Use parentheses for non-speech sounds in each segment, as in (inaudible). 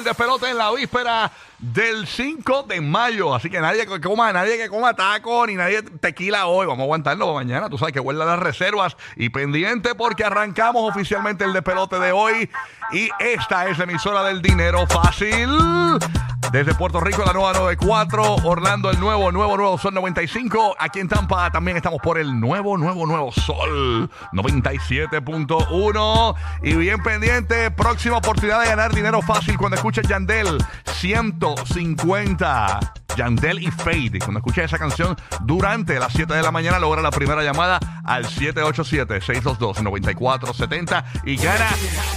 El despelote en la víspera del 5 de mayo. Así que nadie que coma, nadie que coma taco ni nadie tequila hoy. Vamos a aguantarlo mañana. Tú sabes que huele las reservas y pendiente porque arrancamos oficialmente el despelote de hoy. Y esta es la emisora del dinero fácil. Desde Puerto Rico, la nueva 94, Orlando, el nuevo, nuevo, nuevo Sol 95. Aquí en Tampa también estamos por el nuevo, nuevo, nuevo Sol 97.1. Y bien pendiente, próxima oportunidad de ganar dinero fácil cuando escuches Yandel 150. Yandel y Fade. Cuando escuches esa canción durante las 7 de la mañana, logra la primera llamada al 787-622-9470 y gana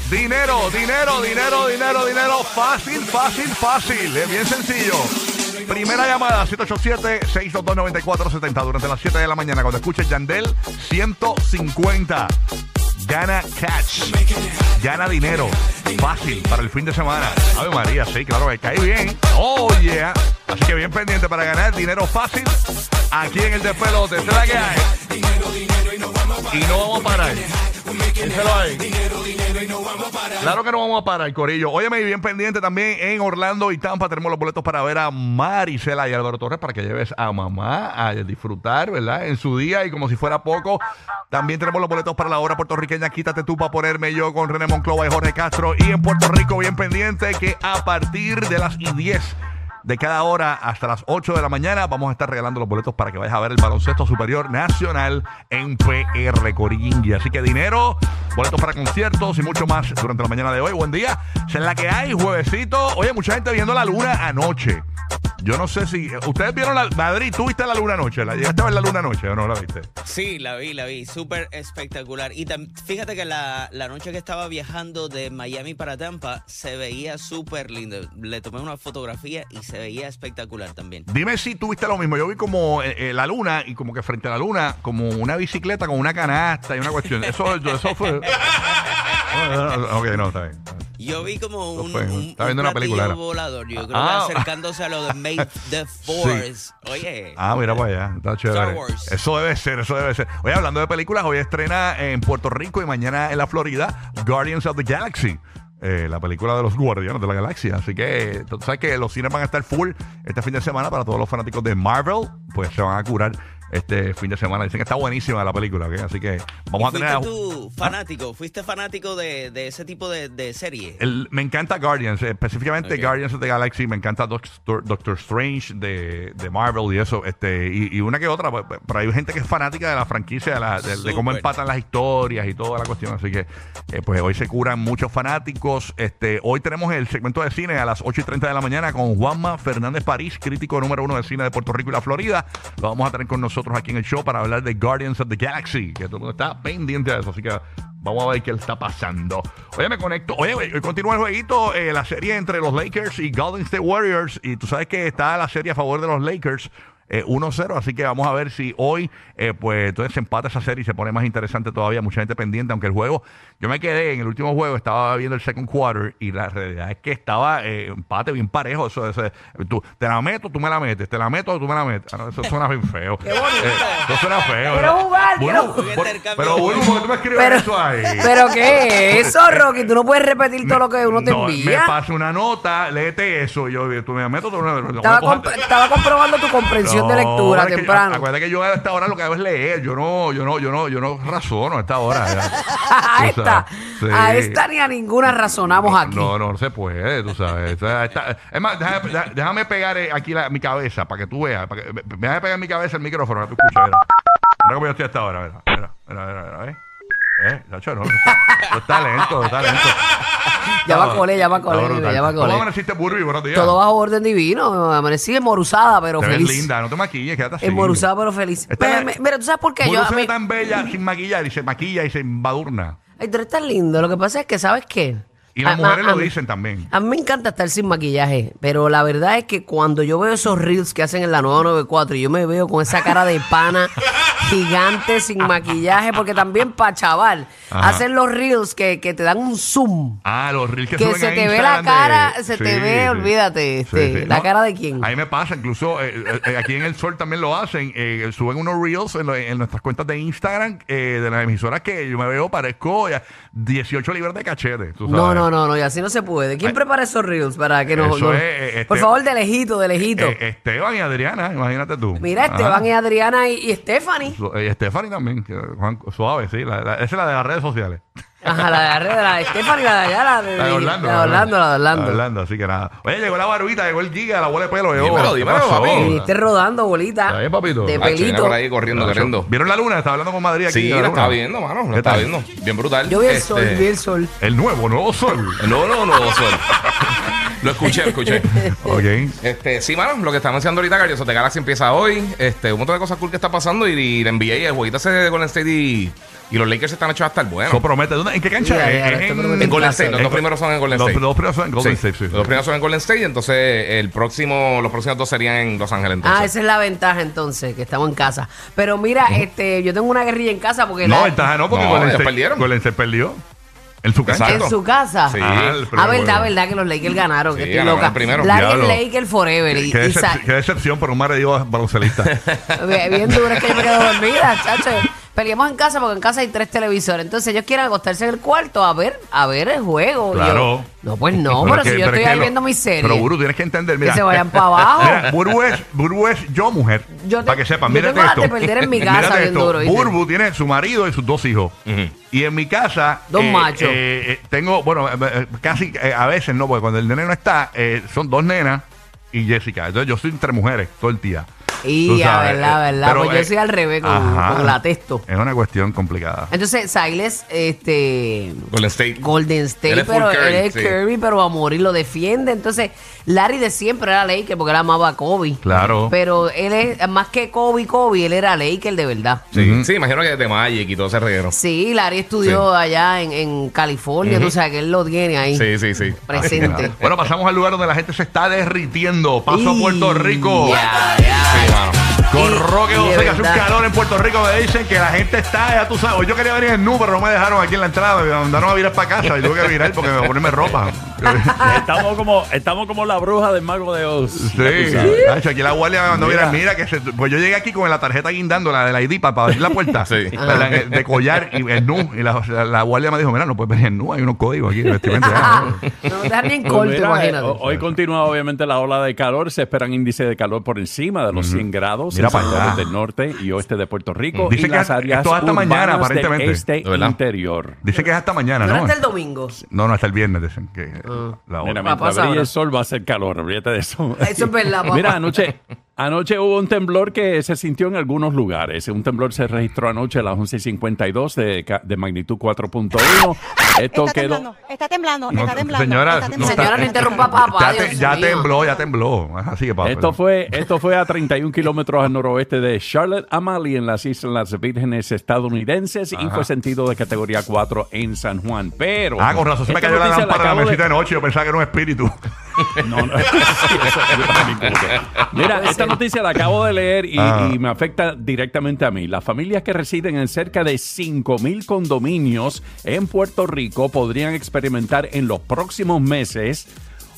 dinero, dinero, dinero, dinero, dinero. Fácil, fácil, fácil. Es bien sencillo. Primera llamada, 787-622-9470 durante las 7 de la mañana. Cuando escuches Yandel, 150. Gana catch. Gana dinero. Fácil para el fin de semana. Ave María, sí, claro, que cae bien. Oh, yeah. Así que bien pendiente para ganar dinero fácil aquí en el despelote. Esta es la que hay. Y no vamos a parar. Claro que no vamos a parar, Corillo. Óyeme, bien pendiente también en Orlando y Tampa. Tenemos los boletos para ver a Marisela y Álvaro Torres para que lleves a mamá a disfrutar, ¿verdad? En su día y como si fuera poco. También tenemos los boletos para la hora puertorriqueña. Quítate tú para ponerme yo con René Monclova y Jorge Castro. Y en Puerto Rico, bien pendiente que a partir de las y 10 de cada hora hasta las 8 de la mañana vamos a estar regalando los boletos para que vayas a ver el baloncesto superior nacional en PR Coringi. Así que dinero, boletos para conciertos y mucho más durante la mañana de hoy. Buen día. Esa es la que hay, juevesito. Oye, mucha gente viendo la luna anoche. Yo no sé si. ¿Ustedes vieron la. Madrid, ¿tú viste la luna anoche? ¿La, ¿Llegaste a ver la luna anoche o no la viste? Sí, la vi, la vi, súper espectacular. Y tam- fíjate que la, la noche que estaba viajando de Miami para Tampa se veía súper lindo. Le tomé una fotografía y se veía espectacular también. Dime si tuviste lo mismo. Yo vi como eh, eh, la luna y como que frente a la luna, como una bicicleta con una canasta y una cuestión. Eso, eso fue. (laughs) ok, no, está bien. Yo vi como un, un, estaba viendo un una película, era. volador, yo creo Ah. que acercándose a lo de Make the (laughs) Force. Oye, Ah, mira para allá, está chévere. Wars. Eso debe ser, eso debe ser. Oye, hablando de películas, hoy estrena en Puerto Rico y mañana en la Florida Guardians of the Galaxy. eh, la película de los Guardianes de la Galaxia. Así que tú sabes que los cines van a estar full este fin de semana para todos los fanáticos de Marvel. Pues se van a curar este fin de semana. Dicen que está buenísima la película, ¿ok? Así que vamos a ¿Y tener. fuiste tú fanático? ¿Fuiste fanático de, de ese tipo de, de serie? El- me encanta Guardians, eh, específicamente. Guardians of the Galaxy, me encanta Doctor, Doctor Strange de, de Marvel y eso, este, y, y una que otra, pues, pero hay gente que es fanática de la franquicia, de, la- de- cómo empatan las historias y toda la cuestión, así que eh, pues hoy se curan muchos fanáticos, este, hoy tenemos el segmento de cine a las 8 y 30 de la mañana con Juanma Fernández París, crítico número uno de cine de Puerto Rico y la Florida, lo vamos a tener con nosotros aquí en el show para hablar de Guardians of the Galaxy, que todo el mundo está pendiente de eso, así que Vamos a ver qué está pasando. Oye, me conecto. Oye, hoy continúa el jueguito, eh, la serie entre los Lakers y Golden State Warriors. Y tú sabes que está la serie a favor de los Lakers. Eh, 1-0, así que vamos a ver si hoy eh, pues entonces se empata esa serie y se pone más interesante todavía, mucha gente pendiente, aunque el juego, yo me quedé en el último juego, estaba viendo el second quarter y la realidad es que estaba eh, empate bien parejo, eso, eso, tú, te la meto, tú me la metes, te la meto, tú me la metes, Ah, no, eso suena bien feo, Qué. Eh, eso suena feo, Quiero jugar, Bueno, quiero jugar. por- Intercambio. pero bueno, ¿por qué tú me escribes Pero, eso ahí? pero ¿qué es eso, Rocky? Tú no puedes repetir todo lo que uno te No, Me envía. pasa una nota, léete eso. Yo, tú me meto, tú me. Estaba, comp- estaba comprobando tu comprensión de lectura es que- temprano. acuérdate que yo a esta hora lo que hago es leer. Yo no, yo no, yo no, yo no razono a esta hora. ya. (laughs) a Tú esta, sabes. Sí. a esta ni a ninguna razonamos aquí. No, no, no se puede, tú sabes. O sea, esta- es más, déjame, déjame- déjame pegar eh, aquí la- mi cabeza para que tú veas. Para que, déjame pegar mi cabeza el micrófono para que tú escuches. mira. Mira cómo yo estoy hasta ahora, mira, mira, mira, mira, mira, ¿eh? ¿Eh? Nacho, no, eso está, lento, está lento. Ya va a cole, ya va a Está cole, brutal. ya va a ¿Cómo cole. amaneciste, Burby? Buenos días. Todo bajo orden divino. Amanecí emoruzada, pero Te ves feliz. linda, no te maquilles, quédate así. Emoruzada, pero feliz. Me- Mira, ¿tú sabes por qué? Yo, a mí, tan bella sin maquillar y se maquilla y se embadurna. Ay, tú eres tan lindo. Lo que pasa es que, ¿sabes qué? Y las A- mujeres a- a lo mí- dicen también. A mí me encanta estar sin maquillaje, pero la verdad es que cuando yo veo esos reels que hacen en la 994 y yo me veo con esa cara de pana (laughs) gigante sin maquillaje, porque también para chaval, Ajá. hacen los reels que, que te dan un zoom. Ah, los reels que, Que suben se te ve la cara, de- se Sí, te ve, sí. olvídate, este, ¿la cara de quién? A mí me pasa, incluso eh, eh, eh, aquí en El Sol también lo hacen. eh, suben unos reels en, lo- en nuestras cuentas de Instagram eh, de las emisoras que yo me veo, parezco ya 18 libras de cachete. tú No, sabes. No, no, no, y así no se puede. ¿Quién prepara esos reels para que nos... Eso nos- es, eh, este- Por favor, de lejito, de lejito. Eh, Esteban y Adriana, imagínate tú. Mira, Ajá. Esteban y Adriana y, y Stephanie. Su- eh, Stephanie también, que, Juan, suave, sí. la- la- esa es la de las redes sociales. Ajá, la de arriba, la de Stephanie, la de allá, la de, La de Orlando. la de Orlando, la de Orlando. así que nada. Oye, llegó la barbita, llegó el giga, la bola de pelo. Llegó. Dímelo, ¿Qué dímelo, pasó? papi. Viniste rodando, bolita. Está bien, papito. De viene pelito. por ahí corriendo, corriendo. ¿Vieron la luna? Estaba hablando con Madrid aquí. Sí, de la la estaba luna. viendo, mano. ¿Qué La estaba tal? viendo. Bien brutal. Yo vi el Este, sol, vi el sol. El nuevo, nuevo sol. No, no, no, sol. (laughs) Lo escuché, lo escuché. (laughs) ok. Este, sí, mano, lo que estamos haciendo ahorita, Guardians of the Galaxy empieza hoy. Este, un montón de cosas cool que está pasando. Y, y la NBA, el jueguito ese de Golden State y, y los Lakers están hechos hasta el bueno. Eso promete. ¿Dónde- ¿En qué cancha en, En Golden State, los dos primeros son en Golden los State. dos primeros son en Golden Sí, State, sí. Los dos primeros son en Golden State y entonces el próximo, los próximos dos serían en Los Ángeles. Entonces. Ah, esa es la ventaja entonces, que estamos en casa. Pero mira, este, yo tengo una guerrilla en casa porque No, la- ventaja no, porque No, Golden State perdieron. Golden State perdió. En su. Exacto. en su casa. Sí. Ah, el primer Ah, verdad, juego. verdad que los Lakers ganaron, que Sí, estoy ganaron loca. el primero. Larry Diablo. Lakers forever. Y, Qué, y decep- sa- qué decepción por un marido baloncelista. (laughs) bien, bien duro es que yo me quedo dormida, chacho. Peleamos en casa porque en casa hay tres televisores. Entonces ellos quieren acostarse en el cuarto a ver, a ver el juego. Yo, Claro. no, pues no, Pero pero, es que- si yo pero es estoy que ahí lo- viendo mi serie. Pero, Buru, tienes que entender. Mira, se vayan pa' abajo. Mira, Burbu es, Burbu es yo, mujer. Yo te- para que sepan, tengo esto. de perder en mi casa bien esto. duro, ¿viste? Burbu tiene su marido y sus dos hijos. Y en mi casa. Dos machos. eh, eh, tengo, bueno, eh, eh, casi eh, a veces no, porque cuando el nene no está, eh, son dos nenas y Jessica. Entonces yo soy entre mujeres todo el día. Y a verdad, eh, verdad. pero, Pues yo eh, soy al revés con, ajá. con la testo. Es una cuestión complicada. Entonces, Siles, este. Golden State. Golden Él State, es full pero Curry, él es sí. Kirby, pero a morir lo defiende. Entonces, Larry de siempre era Laker porque él amaba a Kobe. Claro. Pero él es más que Kobe, Kobe, él era Laker de verdad. Sí, Ujú. sí, imagino que de Magic y todo ese reguero. Sí, Larry estudió allá en, en California, tú sabes que él lo tiene ahí Sí, sí, sí. presente. Bueno, pasamos al lugar donde la gente se está derritiendo. Paso a Y- Puerto Rico. ya, ya. Sí, mano. Con Roque José, que hace un calor en Puerto Rico. Me dicen que la gente está, ya tú sabes. Hoy yo quería venir en nu, pero no me dejaron aquí en la entrada. Me mandaron a virar para casa y tuve que virar porque me voy a ponerme ropa. (laughs) Estamos como, estamos como la bruja del mago de Oz. Sí. Nacho, aquí la guardia me mandó Mira. mira, mira que se- pues yo llegué aquí con la tarjeta guindando, la de la ID para, abrir la puerta, Sí. de collar y en nu y la, la- la guardia me dijo, mira, no puedes venir en nu, hay unos códigos aquí de vestimenta. Ya, ¿no? (laughs) No te dejan ni en Pues corto, imagínate. eh, Hoy continúa obviamente la ola de calor. Se esperan índices de calor por encima de los 100 grados Mira en para sectores allá. del norte y oeste de Puerto Rico Dice y que las es- áreas esto hasta mañana, del aparentemente. este interior. Dice que es hasta mañana, no ¿no? hasta el domingo. No, no, hasta el viernes dicen que la hora. Mira, Va a mientras pasar brille ahora. el sol va a ser calor, olvídate de eso. (laughs) Eso es verdad, (laughs) papá. Mira, anoche, anoche hubo un temblor que se sintió en algunos lugares. Un temblor se registró anoche a las 11.52 de, ca- de magnitud 4.1. Esto Está quedó... temblando, está temblando, No, está temblando. señora, está no temblando. Señora, no interrumpa papá, Ya, te- ya tembló, ya tembló. Así que papá. Esto fue, esto fue a 31 kilómetros al noroeste de Charlotte Amalie en las Islas Vírgenes estadounidenses y fue sentido de categoría 4 en San Juan. Pero. Ah, con razón se me cayó la lámpara en la de- mesita de noche. Yo pensaba que era un espíritu. (laughs) No, no. (laughs) Sí, eso yo también como que- Mira, esta noticia la acabo de leer y, Ah. y me afecta directamente a mí. Las familias que residen en cerca de 5 mil condominios en Puerto Rico podrían experimentar en los próximos meses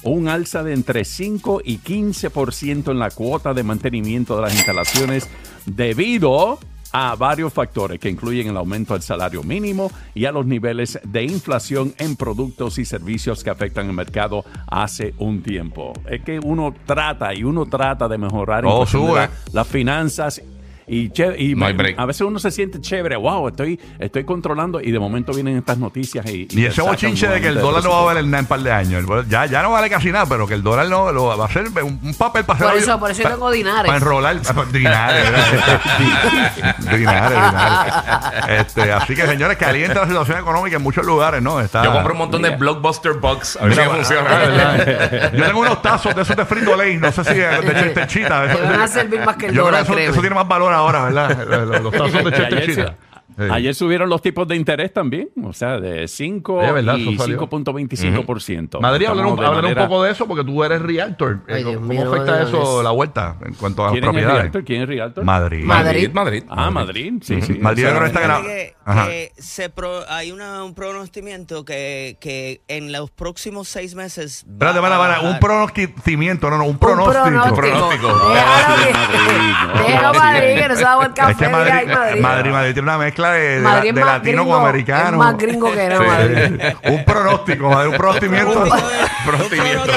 un alza de entre 5 y 15% en la cuota de mantenimiento de las instalaciones debido a varios factores que incluyen el aumento del salario mínimo y a los niveles de inflación en productos y servicios que afectan el mercado hace un tiempo. Es que uno trata y uno trata de mejorar la- las finanzas y, che- y No hay me- break. a veces uno se siente chévere, wow, estoy, estoy controlando y de momento vienen estas noticias y... Y te ese bochinche de que el dólar no va a valer nada en un par de años. Ya, ya no vale casi nada, pero que el dólar no lo va a ser un, un papel para Por hacer eso- por eso yo tengo dinares. Para enrolar. Dinares, dinares, dinares. Este, así que, señores, calienta la situación económica en muchos lugares, ¿no? Está, Yo compro un montón de Blockbuster Bucks. A ver Mira, si funciona. Yo tengo unos tazos de esos de frito lay, no sé si de, de. Te van a servir más que el Yo creo dólar, que eso tiene más valor ahora, ¿verdad? Los, los tazos de (laughs) Y ayer, Ayer subieron los tipos de interés también, o sea, de 5 Es verdad, y eso salió. 5.25%. Madrid, hablar un, un poco de eso porque tú eres realtor. Ay, Dios ¿Cómo mío, no afecta eso la vuelta en cuanto a las ¿Quién es el propiedades? realtor? ¿Quién es realtor? Madrid. Madrid. Madrid. Ah, Madrid, sí, sí. Madrid O sea, ahora está Fíjate gra- que, Ajá. que se pro- hay una- un pronostimiento que, que en los próximos seis meses. Espérate, para, a para, un bajar. pronosticimiento, no, no, un Un pronóstico. pronóstico. Déjalo que- Madrid, no. Que no se va a. Madrid, Madrid tiene una mezcla de, de, latino gringo, con americano. es más gringo que Sí. Madrid. Un pronóstico, un pronostimiento. Un Pronostimiento.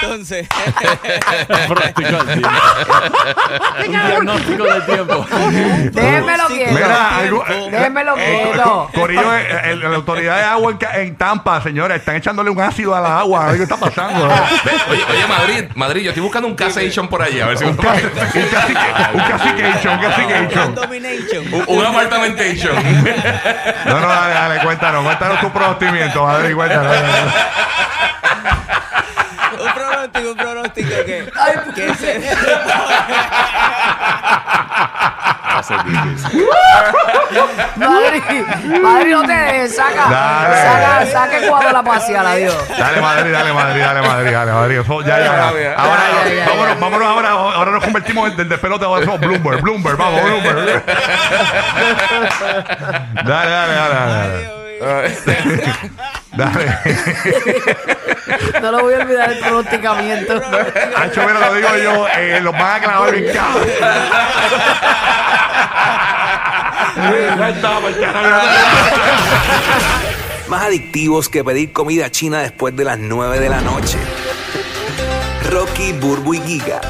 Entonces. Pronóstico del tiempo. Un diagnóstico del tiempo. Déjenmelo quieto. Mira, algo, Déjenmelo eh, quieto. Corillo, eh, eh, la autoridad de agua en, Ca- en Tampa, señores, están echándole un ácido a la agua. A ver qué está pasando. Ve, Oye, oye, Madrid, Madrid, yo estoy buscando un casation por allá. A ver si un cacique, un cacique, un caciqueation, un caciqueation. Domination. un, apartamentation. No, no, dale, dale, cuéntanos, cuéntanos tu pronostimiento, Madrid, cuéntanos. dale, dale. Pronóstico, un pronóstico que, que se, Va a ser difícil. (laughs) Madrid, Madrid, no te dejes. Saca, Dale. saca, saca el cuadro a la pasear, adiós. Dale Madrid, dale Madrid, dale Madrid, dale Madrid. Eso, ya, ya, ya. Ahora, Ya, ya, ya, vámonos, vámonos ahora, ahora nos convertimos en del despelote, ahora somos Bloomberg, Bloomberg, vamos, Bloomberg. (laughs) Dale, dale, dale, dale. Dale. (laughs) (laughs) No lo voy a olvidar el pronosticamiento. Hacho, mira, lo digo yo, eh, los van a clavar bien cabrón. Más adictivos que pedir comida china después de las 9 de la noche. Rocky, Burbu y Giga,